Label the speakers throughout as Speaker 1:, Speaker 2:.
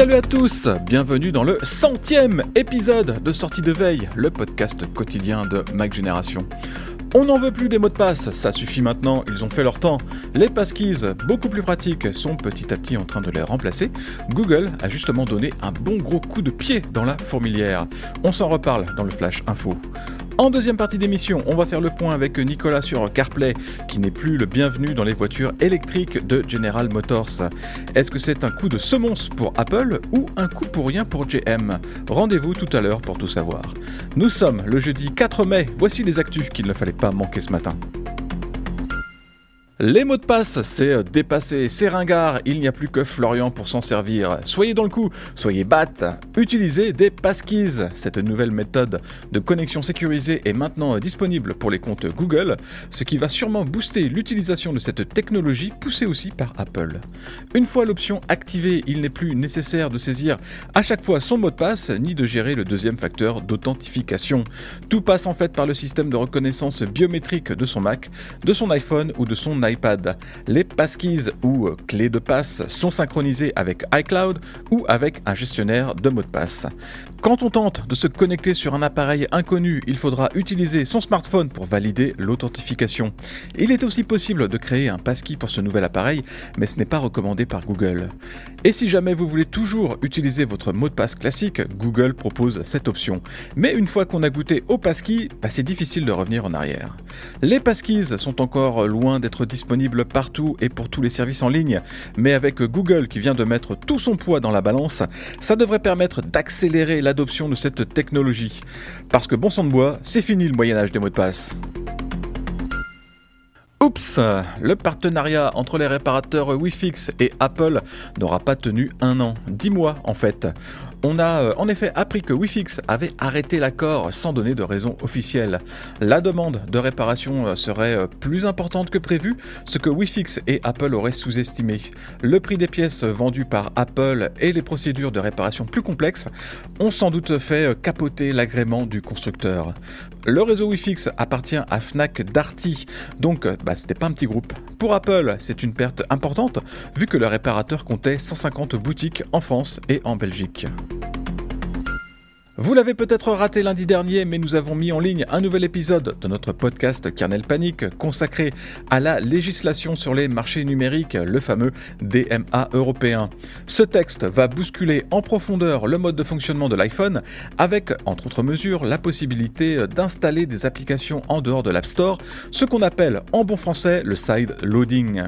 Speaker 1: Salut à tous, bienvenue dans le centième épisode de Sortie de Veille, le podcast quotidien de Mac Génération. On n'en veut plus des mots de passe, ça suffit maintenant, ils ont fait leur temps. Les passkeys, beaucoup plus pratiques, sont petit à petit en train de les remplacer. Google a justement donné un bon gros coup de pied dans la fourmilière. On s'en reparle dans le Flash Info. En deuxième partie d'émission, on va faire le point avec Nicolas sur CarPlay, qui n'est plus le bienvenu dans les voitures électriques de General Motors. Est-ce que c'est un coup de semonce pour Apple ou un coup pour rien pour GM Rendez-vous tout à l'heure pour tout savoir. Nous sommes le jeudi 4 mai, voici les actus qu'il ne fallait pas manquer ce matin. Les mots de passe, c'est dépassé, c'est ringard, il n'y a plus que Florian pour s'en servir. Soyez dans le coup, soyez batte, utilisez des passkeys. Cette nouvelle méthode de connexion sécurisée est maintenant disponible pour les comptes Google, ce qui va sûrement booster l'utilisation de cette technologie poussée aussi par Apple. Une fois l'option activée, il n'est plus nécessaire de saisir à chaque fois son mot de passe ni de gérer le deuxième facteur d'authentification. Tout passe en fait par le système de reconnaissance biométrique de son Mac, de son iPhone ou de son iPad iPad. Les passkeys ou clés de passe sont synchronisées avec iCloud ou avec un gestionnaire de mots de passe. Quand on tente de se connecter sur un appareil inconnu, il faudra utiliser son smartphone pour valider l'authentification. Il est aussi possible de créer un passkey pour ce nouvel appareil, mais ce n'est pas recommandé par Google. Et si jamais vous voulez toujours utiliser votre mot de passe classique, Google propose cette option. Mais une fois qu'on a goûté au passkey, bah, c'est difficile de revenir en arrière. Les passkeys sont encore loin d'être disponibles partout et pour tous les services en ligne, mais avec Google qui vient de mettre tout son poids dans la balance, ça devrait permettre d'accélérer l'adoption de cette technologie. Parce que bon sang de bois, c'est fini le Moyen-Âge des mots de passe. Oups, le partenariat entre les réparateurs Wifix et Apple n'aura pas tenu un an, dix mois en fait. On a euh, en effet appris que Wifix avait arrêté l'accord sans donner de raison officielle. La demande de réparation euh, serait euh, plus importante que prévu, ce que Wifix et Apple auraient sous-estimé. Le prix des pièces vendues par Apple et les procédures de réparation plus complexes ont sans doute fait capoter l'agrément du constructeur. Le réseau Wifix appartient à Fnac Darty, donc bah, c'était pas un petit groupe. Pour Apple, c'est une perte importante vu que le réparateur comptait 150 boutiques en France et en Belgique. Vous l'avez peut-être raté lundi dernier, mais nous avons mis en ligne un nouvel épisode de notre podcast Kernel Panic consacré à la législation sur les marchés numériques, le fameux DMA européen. Ce texte va bousculer en profondeur le mode de fonctionnement de l'iPhone avec, entre autres mesures, la possibilité d'installer des applications en dehors de l'App Store, ce qu'on appelle en bon français le side loading.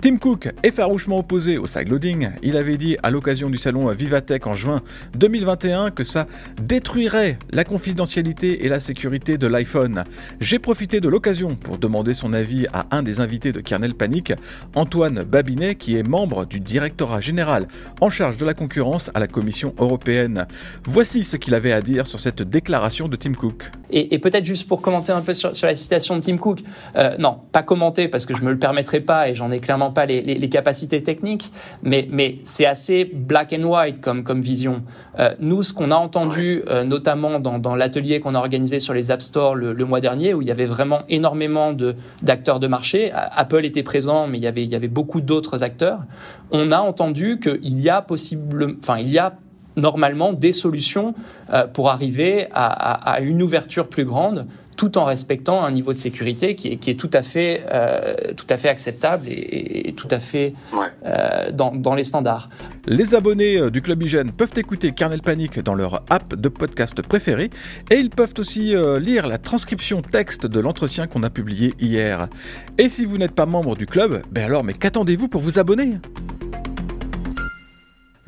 Speaker 1: Tim Cook est farouchement opposé au side loading. Il avait dit à l'occasion du salon Vivatech en juin 2021 que ça détruirait la confidentialité et la sécurité de l'iPhone. J'ai profité de l'occasion pour demander son avis à un des invités de Kernel Panic, Antoine Babinet, qui est membre du directorat général en charge de la concurrence à la Commission européenne. Voici ce qu'il avait à dire sur cette déclaration de Tim Cook.
Speaker 2: Et, peut-être juste pour commenter un peu sur, la citation de Tim Cook, euh, non, pas commenter parce que je me le permettrai pas et j'en ai clairement pas les, capacités techniques, mais, mais c'est assez black and white comme, comme vision. Euh, nous, ce qu'on a entendu euh, notamment dans, l'atelier qu'on a organisé sur les App Store le, mois dernier, où il y avait vraiment énormément d'acteurs de, marché. Apple était présent, mais il y avait, il y avait beaucoup d'autres acteurs. On a entendu qu'il y a possible, enfin, il y a normalement des solutions euh, pour arriver à, une ouverture plus grande tout en respectant un niveau de sécurité qui est, qui est tout, à fait, euh, tout à fait acceptable et, tout à fait euh, dans, dans, les standards.
Speaker 1: Les abonnés du Club Hygiène peuvent écouter Kernel Panic dans leur app de podcast préférée et ils peuvent aussi lire la transcription texte de l'entretien qu'on a publié hier. Et si vous n'êtes pas membre du club, ben alors mais qu'attendez-vous pour vous abonner?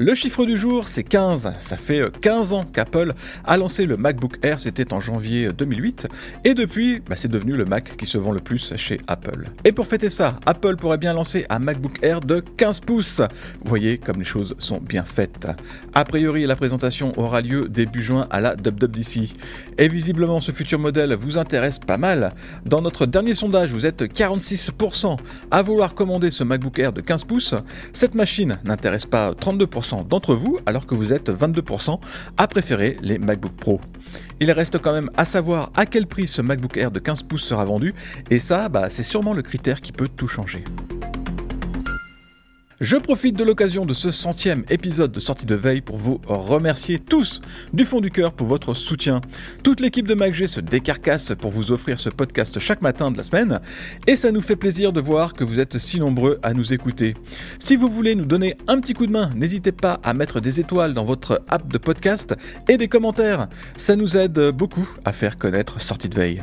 Speaker 1: Le chiffre du jour, c'est 15. Ça fait 15 euh, ans qu'Apple a lancé le MacBook Air, c'était en janvier 2008, et depuis, bah, c'est devenu le Mac qui se vend le plus chez Apple. Et pour fêter ça, Apple pourrait bien lancer un MacBook Air de 15 pouces. Vous voyez comme les choses sont bien faites. A priori, la présentation aura lieu début juin à la WWDC. Et visiblement, ce futur modèle vous intéresse pas mal. Dans notre dernier sondage, vous êtes 46% à vouloir commander ce MacBook Air de 15 pouces. Cette machine n'intéresse pas 32% d'entre vous, alors que vous êtes 22% à préférer les MacBook Pro. Il reste quand même à savoir à quel prix ce MacBook Air de 15 pouces sera vendu, et ça, bah, c'est sûrement le critère qui peut tout changer. Je profite de l'occasion de ce centième épisode de sortie de veille pour vous remercier tous du fond du cœur pour votre soutien. Toute l'équipe de MacG se décarcasse pour vous offrir ce podcast chaque matin de la semaine et ça nous fait plaisir de voir que vous êtes si nombreux à nous écouter. Si vous voulez nous donner un petit coup de main, n'hésitez pas à mettre des étoiles dans votre app de podcast et des commentaires. Ça nous aide beaucoup à faire connaître sortie de veille.